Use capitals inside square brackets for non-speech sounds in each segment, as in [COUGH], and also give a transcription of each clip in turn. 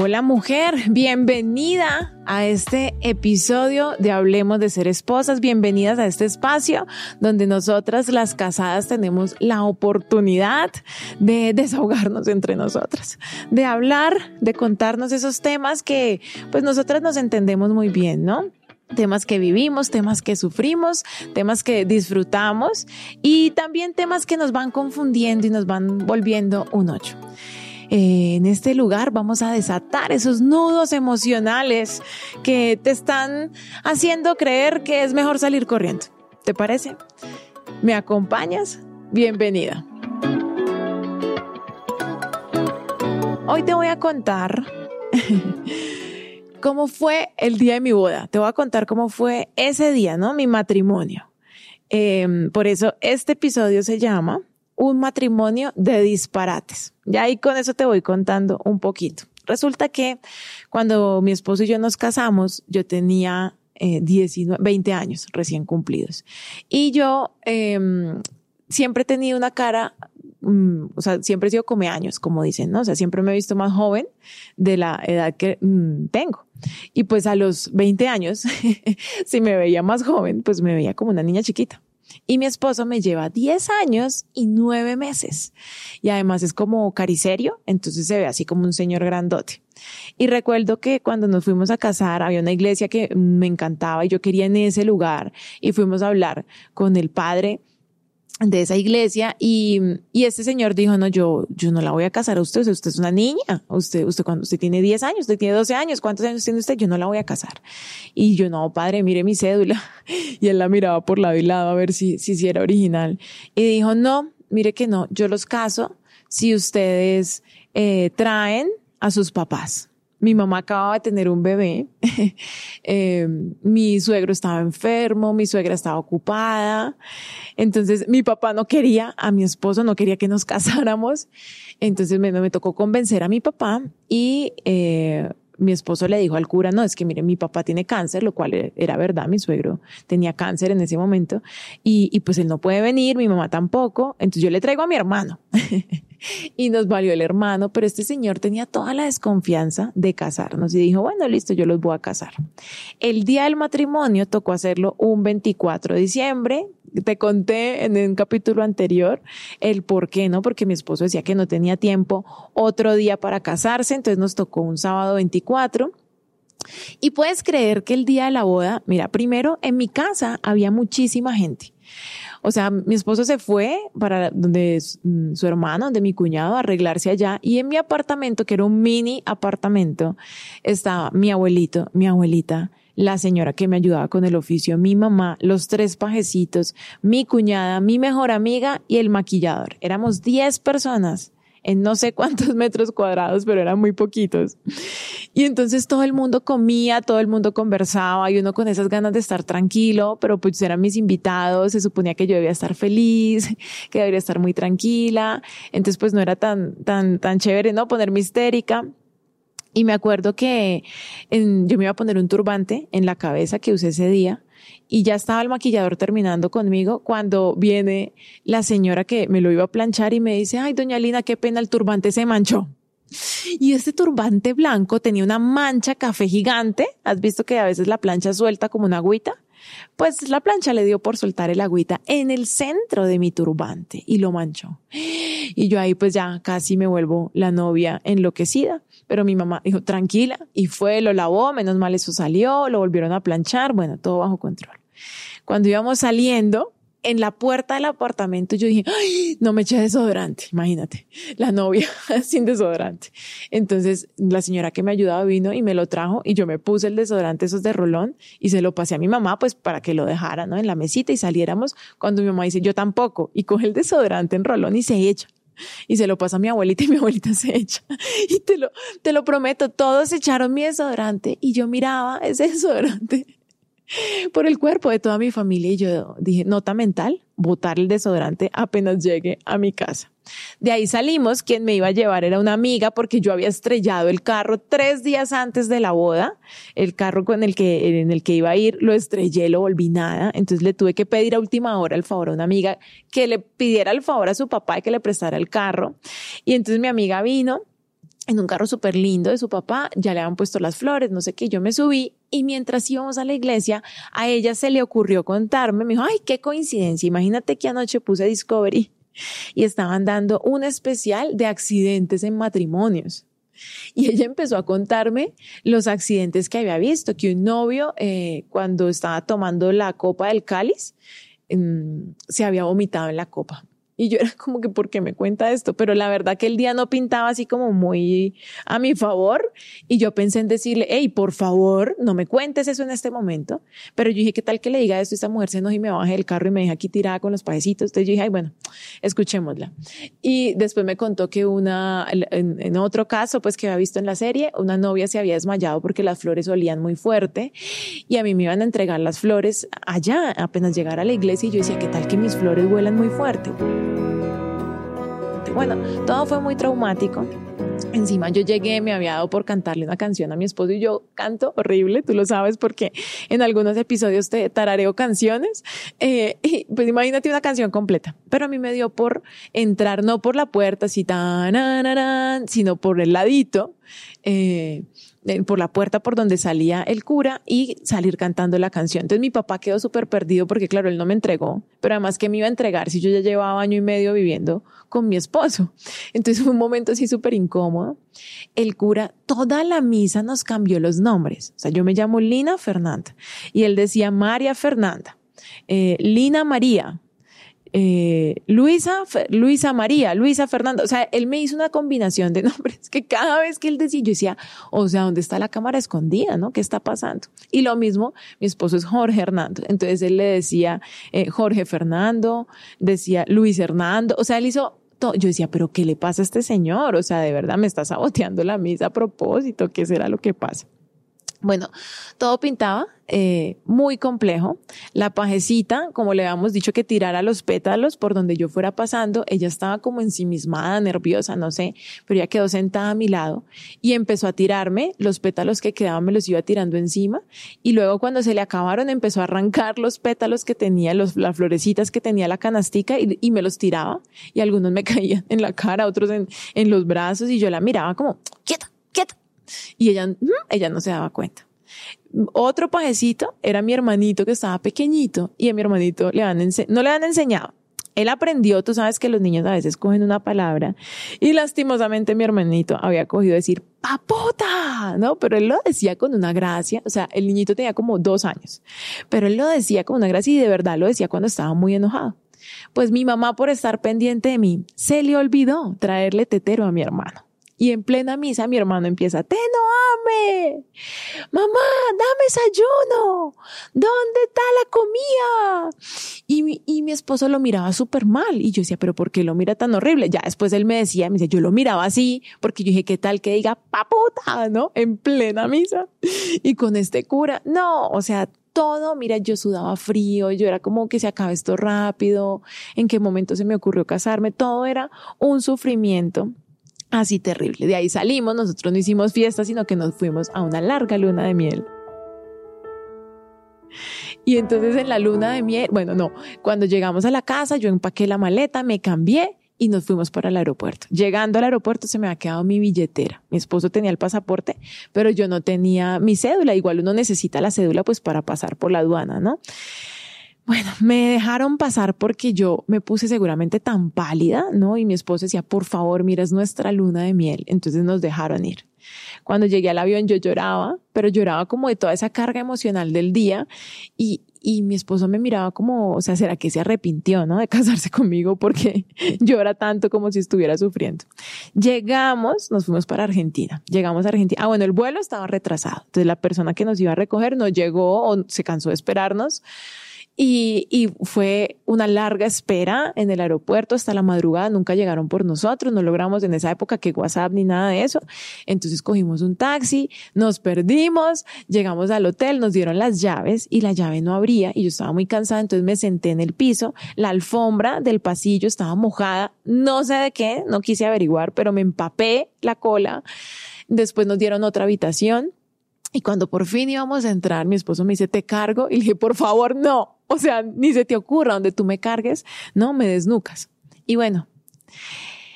Hola mujer, bienvenida a este episodio de Hablemos de Ser Esposas, bienvenidas a este espacio donde nosotras las casadas tenemos la oportunidad de desahogarnos entre nosotras, de hablar, de contarnos esos temas que pues nosotras nos entendemos muy bien, ¿no? temas que vivimos, temas que sufrimos, temas que disfrutamos y también temas que nos van confundiendo y nos van volviendo un ocho. Eh, en este lugar vamos a desatar esos nudos emocionales que te están haciendo creer que es mejor salir corriendo. ¿Te parece? ¿Me acompañas? Bienvenida. Hoy te voy a contar [LAUGHS] cómo fue el día de mi boda. Te voy a contar cómo fue ese día, ¿no? Mi matrimonio. Em, por eso este episodio se llama un matrimonio de disparates. Ya ahí con eso te voy contando un poquito. Resulta que cuando mi esposo y yo nos casamos, yo tenía eh, 20 años recién cumplidos. Y yo em, siempre he tenido una cara, mm, o sea, siempre he sido come años, como dicen, ¿no? O sea, siempre me he visto más joven de la edad que mm, tengo. Y pues a los 20 años, [LAUGHS] si me veía más joven, pues me veía como una niña chiquita. Y mi esposo me lleva 10 años y 9 meses. Y además es como caricerio, entonces se ve así como un señor grandote. Y recuerdo que cuando nos fuimos a casar había una iglesia que me encantaba y yo quería en ese lugar y fuimos a hablar con el padre de esa iglesia y, y este señor dijo, no, yo, yo no la voy a casar a usted, usted es una niña, usted, usted cuando usted tiene 10 años, usted tiene 12 años, ¿cuántos años tiene usted? Yo no la voy a casar. Y yo, no, padre, mire mi cédula. [LAUGHS] Y él la miraba por lado y lado a ver si, si, si era original. Y dijo, no, mire que no, yo los caso si ustedes eh, traen a sus papás mi mamá acababa de tener un bebé, [LAUGHS] eh, mi suegro estaba enfermo, mi suegra estaba ocupada, entonces mi papá no quería a mi esposo, no quería que nos [LAUGHS] casáramos, entonces me, tocó convencer a mi papá y eh, mi esposo le dijo al cura, no, es que mire, mi papá tiene cáncer, lo cual era verdad, mi suegro tenía cáncer en ese momento, y pues él no puede venir, mi mamá tampoco, entonces yo le traigo a mi hermano. [LAUGHS] [LAUGHS] y nos valió el hermano, pero este señor tenía toda la desconfianza de casarnos y dijo, bueno, listo, yo los voy a casar. El día del matrimonio tocó hacerlo un 24 de diciembre. Te conté en un capítulo anterior el por qué, ¿no? Porque mi esposo decía que no tenía tiempo otro día para casarse, entonces nos tocó un sábado 24. Y puedes creer que el día de la boda, mira, primero en mi casa había muchísima gente. O sea, mi esposo se fue para donde mm, su hermano, donde mi cuñado, arreglarse allá. Y en mi apartamento, que era un mini apartamento, estaba mi abuelito, mi abuelita, la señora que me ayudaba con el oficio, mi mamá, los tres pajecitos, mi cuñada, mi mejor amiga y el maquillador. Éramos 10 personas en no sé cuántos [LAUGHS] metros cuadrados, pero eran muy poquitos. Y entonces todo el mundo comía, todo el mundo conversaba y uno con esas ganas de estar tranquilo, pero pues eran mis invitados, se suponía que yo debía estar feliz, [LAUGHS] que debería estar muy tranquila. Entonces pues no era tan, tan, tan chévere, ¿no? Ponerme histérica. Y me acuerdo que yo me iba a poner un turbante en la cabeza que usé ese día y ya estaba el maquillador terminando conmigo cuando viene la señora que me lo iba a planchar y me dice, ay, doña Lina, qué pena, el turbante se manchó. Y este turbante blanco tenía una mancha café gigante. ¿Has visto que a veces la plancha suelta como una agüita? Pues la plancha le dio por soltar el agüita en el centro de mi turbante y lo manchó. Y yo ahí pues ya casi me vuelvo la novia enloquecida. Pero mi mamá dijo, tranquila, y fue, lo lavó, menos mal eso salió, lo volvieron a planchar, bueno, todo bajo control. Cuando íbamos saliendo, en la puerta del apartamento yo dije, Ay, no me eché desodorante, imagínate, la novia [LAUGHS] sin desodorante. Entonces la señora que me ayudaba vino y me lo trajo y yo me puse el desodorante esos de rolón y se lo pasé a mi mamá pues para que lo dejara, ¿no? En la mesita y saliéramos cuando mi mamá dice, yo tampoco, y coge el desodorante en rolón y se echa y se lo pasa a mi abuelita y mi abuelita se echa. [LAUGHS] Y te lo, te lo prometo, todos echaron mi desodorante y yo miraba ese [LAUGHS] desodorante [LAUGHS] por el cuerpo de toda mi familia. Y yo dije, nota mental, botar el desodorante apenas llegue a mi casa. De ahí salimos, quien me iba a llevar era una amiga porque yo había estrellado el carro tres días antes de la boda, el carro con el que, en el que iba a ir, lo estrellé, lo volví nada, entonces le tuve que pedir a última hora el favor a una amiga que le pidiera el favor a su papá y que le prestara el carro. Y entonces mi amiga vino en un carro súper lindo de su papá, ya le habían puesto las flores, no sé qué, yo me subí y mientras íbamos a la iglesia, a ella se le ocurrió contarme, me dijo, ay, qué coincidencia, imagínate que anoche puse Discovery y estaban dando un especial de accidentes en matrimonios. Y ella empezó a contarme los accidentes que había visto, que un novio, eh, cuando estaba tomando la copa del cáliz, mm, se había vomitado en la copa. Y yo era como que, ¿por qué me cuenta esto? Pero la verdad que el día no pintaba así como muy a mi favor. Y yo pensé en decirle, hey, por favor, no me cuentes eso en este momento. Pero yo dije, ¿qué tal que le diga esto? Esta mujer se enojó y me baje del carro y me deja aquí tirada con los pajecitos. Entonces yo dije, ay, bueno, escuchémosla. Y después me contó que una, en, en otro caso, pues que había visto en la serie, una novia se había desmayado porque las flores olían muy fuerte. Y a mí me iban a entregar las flores allá, apenas llegar a la iglesia. Y yo decía, ¿qué tal que mis flores huelan muy fuerte? Bueno, todo fue muy traumático. Encima yo llegué, me había dado por cantarle una canción a mi esposo y yo canto horrible, tú lo sabes porque en algunos episodios te tarareo canciones. Eh, y pues imagínate una canción completa, pero a mí me dio por entrar no por la puerta, así tan, sino por el ladito. Eh, por la puerta por donde salía el cura y salir cantando la canción. Entonces mi papá quedó súper perdido porque claro, él no me entregó, pero además que me iba a entregar si yo ya llevaba año y medio viviendo con mi esposo. [LAUGHS] Entonces fue un momento así súper incómodo. El cura, toda la misa nos cambió los nombres. O sea, yo me llamo Lina Fernanda y él decía María Fernanda, eh, Lina María, eh, Luisa, Luisa María, Luisa Fernanda. O sea, él me hizo una combinación de [LAUGHS] nombres que cada vez que él decía, yo decía, o sea, ¿dónde está la cámara escondida? ¿No? ¿Qué está pasando? Y lo mismo, mi esposo es Jorge Hernando. Entonces él le decía eh, Jorge Fernando, decía Luis Hernando. O sea, él hizo todo. Yo decía, pero ¿qué le pasa a este señor? O sea, de verdad me está saboteando la misa a propósito. ¿Qué será lo que pasa? Bueno, todo pintaba eh, muy complejo. La pajecita, como le habíamos dicho que tirara los pétalos por donde yo fuera pasando, ella estaba como ensimismada, nerviosa, no sé, pero ella quedó sentada a mi lado y empezó a tirarme. Los pétalos que quedaban, me los iba tirando encima y luego cuando se le acabaron empezó a arrancar los pétalos que tenía, los, las florecitas que tenía la canastica y, y me los tiraba. Y algunos me [LAUGHS] caían en la cara, otros en, en los brazos y yo la miraba como, quieta, quieta y ella, ella no se daba cuenta. Otro pajecito era mi hermanito que estaba pequeñito y a mi hermanito le han no le han enseñado. Él aprendió, tú sabes que los niños a veces cogen una palabra y lastimosamente mi hermanito había cogido decir papota, ¿no? Pero él lo decía con una gracia, o sea, el niñito tenía como dos años, pero él lo decía con una gracia y de verdad lo decía cuando estaba muy enojado. Pues mi mamá por estar pendiente de mí se le olvidó traerle tetero a mi hermano. Y en plena misa mi hermano empieza, te no ame, mamá, dame desayuno, ¿dónde está la comida? Y y mi esposo lo miraba súper mal y yo decía, pero ¿por qué lo mira tan horrible? Ya después él me decía, me decía, yo lo miraba así porque yo dije, ¿qué tal que diga paputa, no? En plena misa. Y con este cura, no, o sea, todo, mira, yo sudaba frío, yo era como que se acaba esto rápido, en qué momento se me ocurrió casarme, todo era un sufrimiento así terrible. De ahí salimos, nosotros no hicimos fiesta, sino que nos fuimos a una larga luna de miel. Y entonces en la luna de miel, bueno, no, cuando llegamos a la casa, yo empaqué la maleta, me cambié y nos fuimos para el aeropuerto. Llegando al aeropuerto se me había quedado mi billetera. Mi esposo tenía el pasaporte, pero yo no tenía mi cédula. Igual uno necesita la cédula pues para pasar por la aduana, ¿no? Bueno, me dejaron pasar porque yo me puse seguramente tan pálida, ¿no? Y mi esposo decía, por favor, mira, es nuestra luna de miel. Entonces nos dejaron ir. Cuando llegué al avión yo lloraba, pero lloraba como de toda esa carga emocional del día y, y mi esposo me miraba como, o sea, ¿será que se arrepintió, no? De casarse conmigo porque [LAUGHS] llora tanto como si estuviera sufriendo. Llegamos, nos fuimos para Argentina. Llegamos a Argentina. Ah, bueno, el vuelo estaba retrasado. Entonces la persona que nos iba a recoger no llegó o se cansó de esperarnos. Y, y, fue una larga espera en el aeropuerto hasta la madrugada. Nunca llegaron por nosotros. No logramos en esa época que WhatsApp ni nada de eso. Entonces cogimos un taxi, nos perdimos, llegamos al hotel, nos dieron las llaves y la llave no abría y yo estaba muy cansada. Entonces me senté en el piso. La alfombra del pasillo estaba mojada. No sé de qué, no quise averiguar, pero me empapé la cola. Después nos dieron otra habitación. Y cuando por fin íbamos a entrar, mi esposo me dice, te cargo. Y le dije, por favor, no o sea, ni se te ocurra donde tú me cargues, no, me desnucas. Y bueno,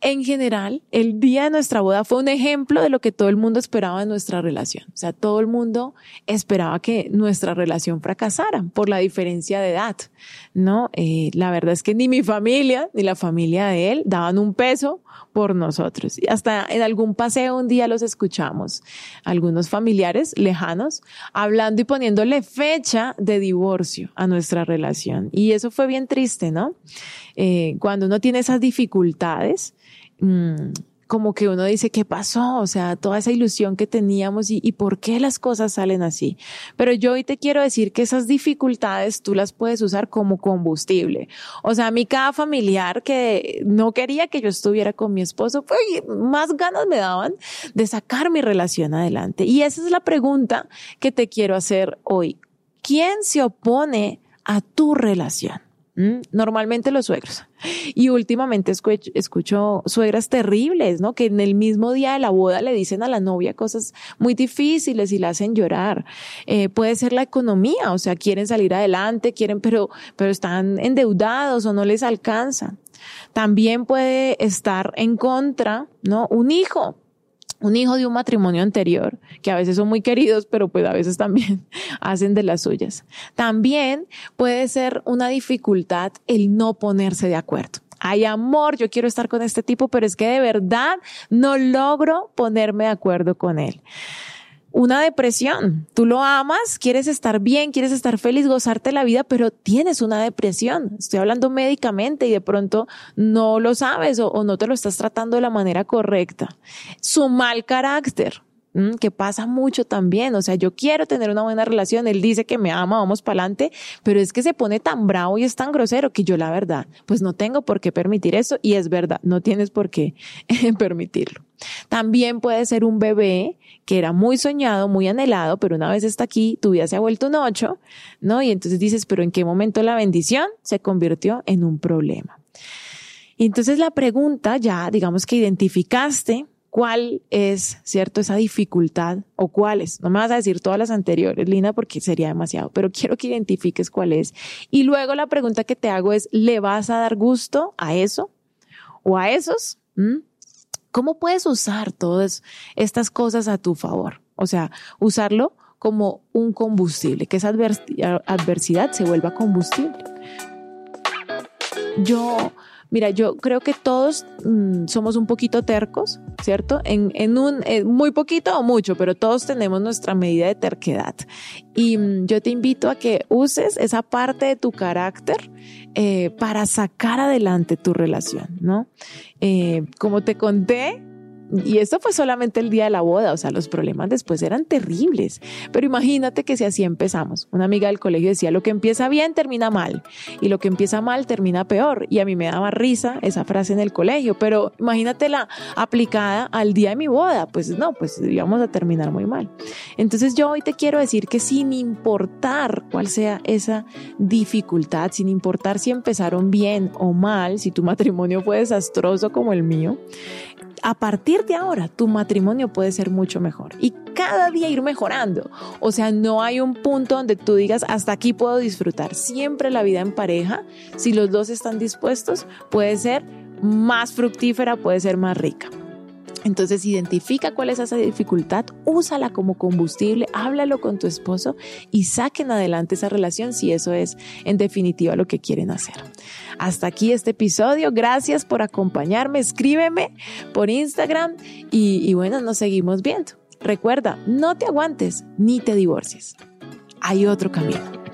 en general, el día de nuestra boda fue un ejemplo de lo que todo el mundo esperaba de nuestra relación. O sea, todo el mundo esperaba que nuestra relación fracasara por la diferencia de edad, ¿no? Eh, la verdad es que ni mi familia ni la familia de él daban un peso por nosotros. Y hasta en algún paseo un día los escuchamos, algunos familiares lejanos, hablando y poniéndole fecha de divorcio a nuestra relación. Y eso fue bien triste, ¿no? Eh, cuando uno tiene esas dificultades, mmm, como que uno dice, ¿qué pasó? O sea, toda esa ilusión que teníamos y, y, por qué las cosas salen así. Pero yo hoy te quiero decir que esas dificultades tú las puedes usar como combustible. O sea, a mí cada familiar que no quería que yo estuviera con mi esposo, pues más ganas me daban de sacar mi relación adelante. Y esa es la pregunta que te quiero hacer hoy. ¿Quién se opone a tu relación? Normalmente los suegros. Y últimamente escucho, suegras terribles, ¿no? Que en el mismo día de la boda le dicen a la novia cosas muy difíciles y la hacen llorar. Eh, puede ser la economía, o sea, quieren salir adelante, quieren, pero, pero están endeudados o no les alcanza. También puede estar en contra, ¿no? Un hijo un hijo de un matrimonio anterior, que a veces son muy queridos, pero pues a veces también [LAUGHS] hacen de las suyas. También puede ser una dificultad el no ponerse de acuerdo. Hay amor, yo quiero estar con este tipo, pero es que de verdad no logro ponerme de acuerdo con él una depresión. Tú lo amas, quieres estar bien, quieres estar feliz, gozarte la vida, pero tienes una depresión. Estoy hablando médicamente y de pronto no lo sabes o, no te lo estás tratando de la manera correcta. Su mal carácter que pasa mucho también. O sea, yo quiero tener una buena relación, él dice que me ama, vamos para adelante, pero es que se pone tan bravo y es tan grosero que yo la verdad, pues no tengo por qué permitir eso y es verdad, no tienes por qué [LAUGHS] permitirlo. También puede ser un bebé que era muy soñado, muy anhelado, pero una vez está aquí, tu vida se ha vuelto un ocho, ¿no? Y entonces dices, pero ¿en qué momento la bendición se convirtió en un problema? Entonces la pregunta ya, digamos que identificaste cuál es, ¿cierto? Esa dificultad o cuáles. No me vas a decir todas las anteriores, Lina, porque sería demasiado, pero quiero que identifiques cuál es. Y luego la pregunta que te hago es, ¿le vas a dar gusto a eso o a esos? ¿Mm? ¿Cómo puedes usar todas estas cosas a tu favor? O sea, usarlo como un combustible, que esa adversidad se vuelva combustible. Yo, mira, yo creo que todos mm, somos un poquito tercos, ¿cierto? En, un, muy poquito o mucho, pero todos tenemos nuestra medida de terquedad. Y mm, yo te invito a que uses esa parte de tu carácter eh, para sacar adelante tu relación, ¿no? Eh, como te conté, y esto fue solamente el día de la boda, o sea, los problemas después eran terribles. Pero imagínate que si así empezamos. Una amiga del colegio decía, lo que empieza bien termina mal y lo que empieza mal termina peor. Y a mí me daba risa esa frase en el colegio, pero imagínatela aplicada al día de mi boda. Pues no, pues íbamos a terminar muy mal. Entonces yo hoy te quiero decir que sin importar cuál sea esa dificultad, sin importar si empezaron bien o mal, si tu matrimonio fue desastroso como el mío, a partir de ahora tu matrimonio puede ser mucho mejor y cada día ir mejorando. O sea, no hay un punto donde tú digas, hasta aquí puedo disfrutar. Siempre la vida en pareja, si los dos están dispuestos, puede ser más fructífera, puede ser más rica. Entonces identifica cuál es esa dificultad, úsala como combustible, háblalo con tu esposo y saquen adelante esa relación si eso es en definitiva lo que quieren hacer. Hasta aquí este episodio, gracias por acompañarme, escríbeme por Instagram y, bueno, nos seguimos viendo. Recuerda, no te aguantes ni te divorcies. Hay otro camino.